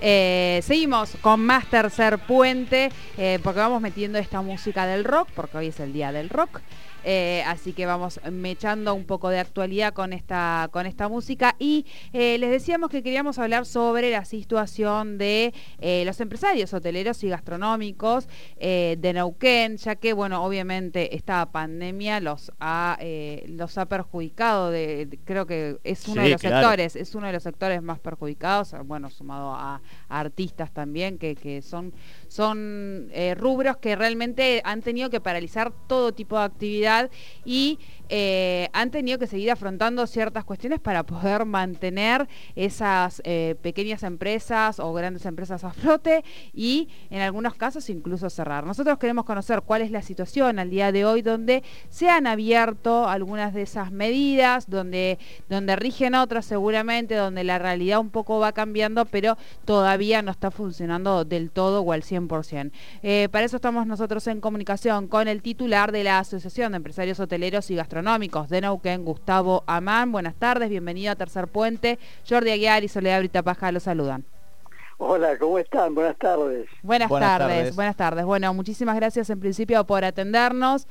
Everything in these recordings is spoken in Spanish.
Eh, seguimos con más tercer puente, eh, porque vamos metiendo esta música del rock, porque hoy es el día del rock. Eh, así que vamos mechando un poco de actualidad con esta, con esta música. Y eh, les decíamos que queríamos hablar sobre la situación de eh, los empresarios hoteleros y gastronómicos de Neuquén, ya que, bueno, obviamente esta pandemia los ha, los ha perjudicado, de, creo que es uno de los sectores, es uno de los sectores más perjudicados, bueno, sumado a, artistas también, que, que son, son rubros que realmente han tenido que paralizar todo tipo de actividad y eh, han tenido que seguir afrontando ciertas cuestiones para poder mantener esas eh, pequeñas empresas o grandes empresas a flote y en algunos casos incluso cerrar. Nosotros queremos conocer cuál es la situación al día de hoy donde se han abierto algunas de esas medidas, donde, donde rigen otras seguramente, donde la realidad un poco va cambiando, pero todavía no está funcionando del todo o al 100%. Eh, para eso estamos nosotros en comunicación con el titular de la Asociación de Empresarios Hoteleros y Gastronómicos de Neuquén, Gustavo Amán. Buenas tardes, bienvenido a Tercer Puente. Jordi Aguiar y Soledad Brita Paja lo saludan. Hola, ¿cómo están? Buenas tardes. Buenas, tardes, buenas tardes. Bueno, muchísimas gracias en principio por atendernos.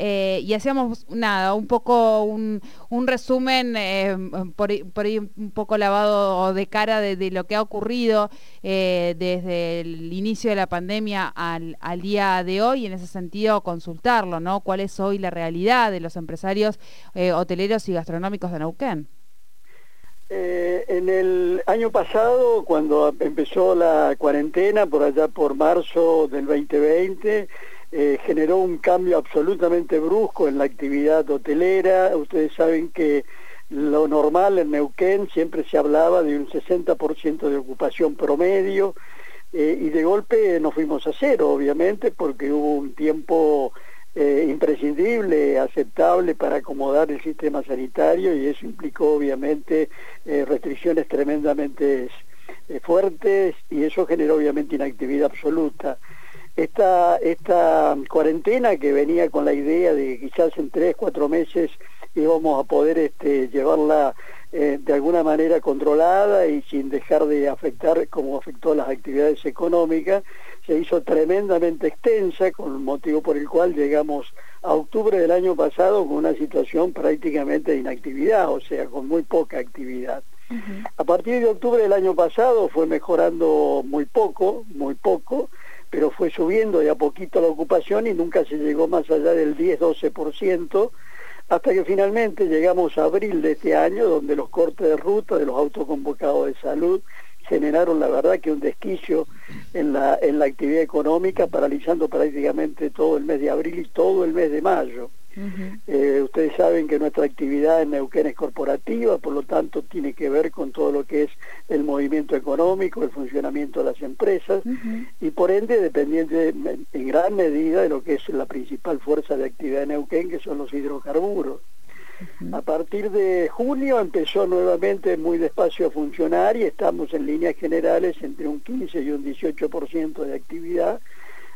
Eh, y hacíamos nada, un poco un, resumen eh, por, ahí un poco lavado de cara de, lo que ha ocurrido eh, desde el inicio de la pandemia al, al, día de hoy y en ese sentido consultarlo, ¿no? ¿Cuál es hoy la realidad de los empresarios hoteleros y gastronómicos de Neuquén? En el año pasado, cuando empezó la cuarentena, por allá por marzo del 2020, eh, generó un cambio absolutamente brusco en la actividad hotelera. Ustedes saben que lo normal en Neuquén siempre se hablaba de un 60% de ocupación promedio eh, y de golpe nos fuimos a cero, obviamente, porque hubo un tiempo eh, imprescindible, aceptable para acomodar el sistema sanitario y eso implicó obviamente eh, restricciones tremendamente fuertes y eso generó obviamente inactividad absoluta. Esta, esta cuarentena que venía con la idea de que quizás en tres, cuatro meses íbamos a poder este, llevarla de alguna manera controlada y sin dejar de afectar como afectó las actividades económicas, se hizo tremendamente extensa, con el motivo por el cual llegamos a octubre del año pasado con una situación prácticamente de inactividad, o sea, con muy poca actividad. A partir de octubre del año pasado fue mejorando muy poco, muy poco, pero fue subiendo de a poquito la ocupación y nunca se llegó más allá del 10-12%, hasta que finalmente llegamos a abril de este año, donde los cortes de ruta de los autoconvocados de salud generaron la verdad que un desquicio en la, en la actividad económica, paralizando prácticamente todo el mes de abril y todo el mes de mayo. Eh, ustedes saben que nuestra actividad en Neuquén es corporativa, por lo tanto tiene que ver con todo lo que es el movimiento económico, el funcionamiento de las empresas y por ende dependiente en gran medida de lo que es la principal fuerza de actividad en Neuquén, que son los hidrocarburos. A partir de junio empezó nuevamente muy despacio a funcionar y estamos en líneas generales entre un 15 y un 18% de actividad,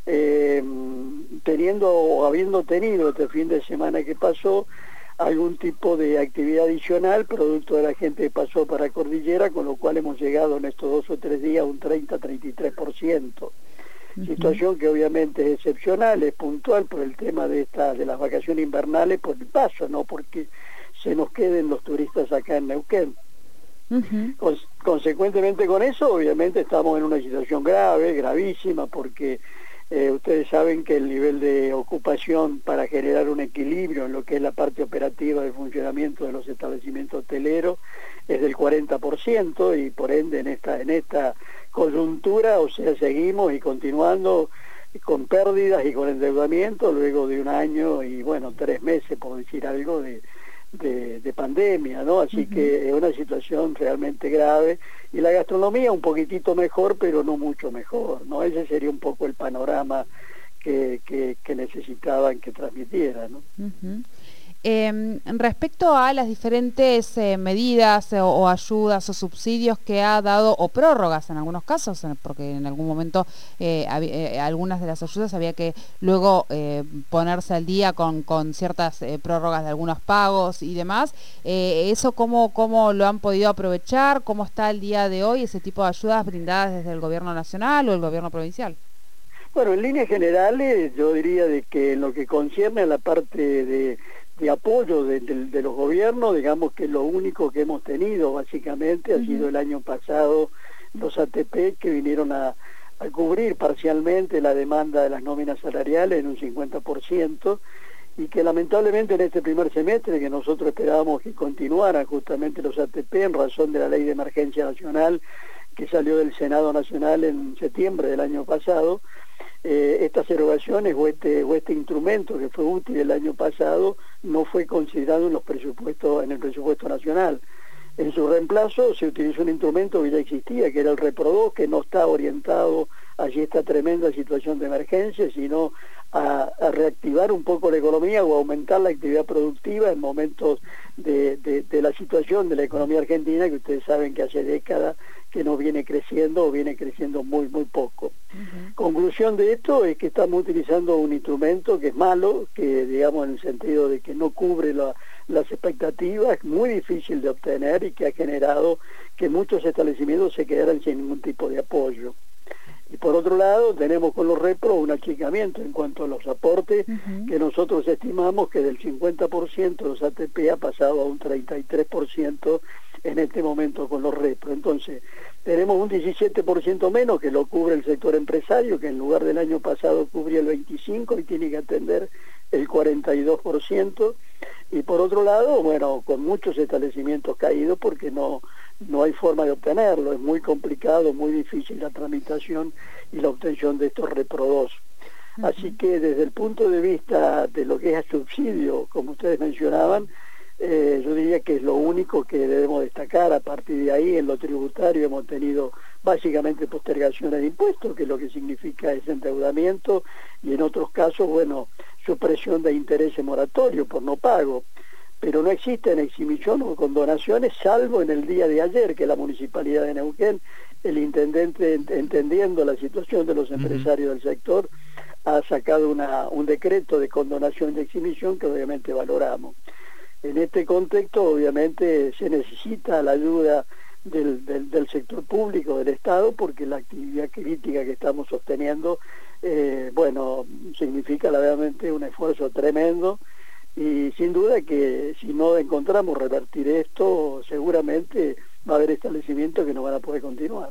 eh, teniendo o habiendo tenido este fin de semana que pasó algún tipo de actividad adicional producto de la gente que pasó para Cordillera, con lo cual hemos llegado en estos dos o tres días a un 30-33% situación que obviamente es excepcional, es puntual por el tema de esta, de las vacaciones invernales por el paso, no porque se nos queden los turistas acá en Neuquén. consecuentemente con eso, obviamente estamos en una situación grave, gravísima, porque eh, ustedes saben que el nivel de ocupación para generar un equilibrio en lo que es la parte operativa del funcionamiento de los establecimientos hoteleros es del 40% y por ende en esta, en esta coyuntura, o sea, seguimos y continuando con pérdidas y con endeudamiento luego de un año y bueno, tres meses, por decir algo, de, de, pandemia, ¿no? Así que es una situación realmente grave y la gastronomía un poquitito mejor, pero no mucho mejor, ¿no? Ese sería un poco el panorama que, que, necesitaban que transmitiera, ¿no? Em, respecto a las diferentes eh, medidas o, ayudas o subsidios que ha dado, o prórrogas en algunos casos, porque en algún momento eh, eh, algunas de las ayudas había que luego ponerse al día con, con ciertas prórrogas de algunos pagos y demás, ¿eso cómo, cómo lo han podido aprovechar? ¿Cómo está el día de hoy ese tipo de ayudas brindadas desde el gobierno nacional o el gobierno provincial? Bueno, en líneas generales yo diría de que en lo que concierne a la parte de de apoyo de, los gobiernos, digamos que lo único que hemos tenido básicamente ha sido el año pasado los ATP que vinieron a, cubrir parcialmente la demanda de las nóminas salariales en un 50% y que lamentablemente en este primer semestre que nosotros esperábamos que continuaran justamente los ATP en razón de la ley de emergencia nacional que salió del Senado Nacional en septiembre del año pasado, eh, estas erogaciones o este, o este instrumento que fue útil el año pasado no fue considerado en los presupuestos, en el presupuesto nacional. En su reemplazo se utilizó un instrumento que ya existía, que era el REPRO que no está orientado allí esta tremenda situación de emergencia, sino a, reactivar un poco la economía o aumentar la actividad productiva en momentos de, de la situación de la economía argentina, que ustedes saben que hace décadas que no viene creciendo o viene creciendo muy, muy poco. Conclusión de esto es que estamos utilizando un instrumento que es malo, que digamos en el sentido de que no cubre las expectativas, muy difícil de obtener y que ha generado que muchos establecimientos se quedaran sin ningún tipo de apoyo. Y por otro lado, tenemos con los repros un achicamiento en cuanto a los aportes, que nosotros estimamos que del 50% de los ATP ha pasado a un 33% en este momento con los repros. Entonces, tenemos un 17% menos que lo cubre el sector empresario, que en lugar del año pasado cubría el 25% y tiene que atender el 42%. Y por otro lado, bueno, con muchos establecimientos caídos porque no, no hay forma de obtenerlo, es muy complicado, muy difícil la tramitación y la obtención de estos reprodos. Así que desde el punto de vista de lo que es subsidio, como ustedes mencionaban, eh, yo diría que es lo único que debemos destacar. A partir de ahí, en lo tributario hemos tenido básicamente postergaciones de impuestos, que es lo que significa ese endeudamiento, y en otros casos, bueno, supresión de intereses moratorios por no pago. Pero no existen exhibición o condonaciones, salvo en el día de ayer, que la Municipalidad de Neuquén, el intendente, entendiendo la situación de los empresarios del sector, ha sacado una, un decreto de condonación y exhibición que obviamente valoramos. En este contexto, obviamente, se necesita la ayuda del, del, sector público, del Estado, porque la actividad crítica que estamos sosteniendo, eh, bueno, significa realmente un esfuerzo tremendo y sin duda que si no encontramos revertir esto, seguramente va a haber establecimientos que no van a poder continuar.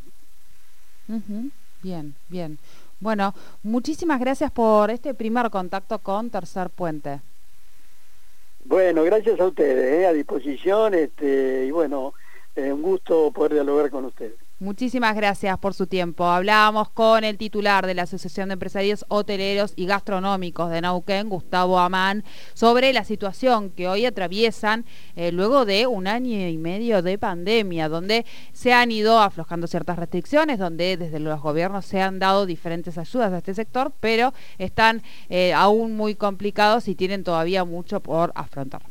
Bien, bien. Bueno, muchísimas gracias por este primer contacto con Tercer Puente. Bueno, gracias a ustedes, ¿eh? a disposición, este, y bueno, eh, un gusto poder dialogar con ustedes. Muchísimas gracias por su tiempo. Hablábamos con el titular de la Asociación de Empresarios Hoteleros y Gastronómicos de Nauquén, Gustavo Amán, sobre la situación que hoy atraviesan eh, luego de un año y medio de pandemia, donde se han ido aflojando ciertas restricciones, donde desde los gobiernos se han dado diferentes ayudas a este sector, pero están eh, aún muy complicados y tienen todavía mucho por afrontar.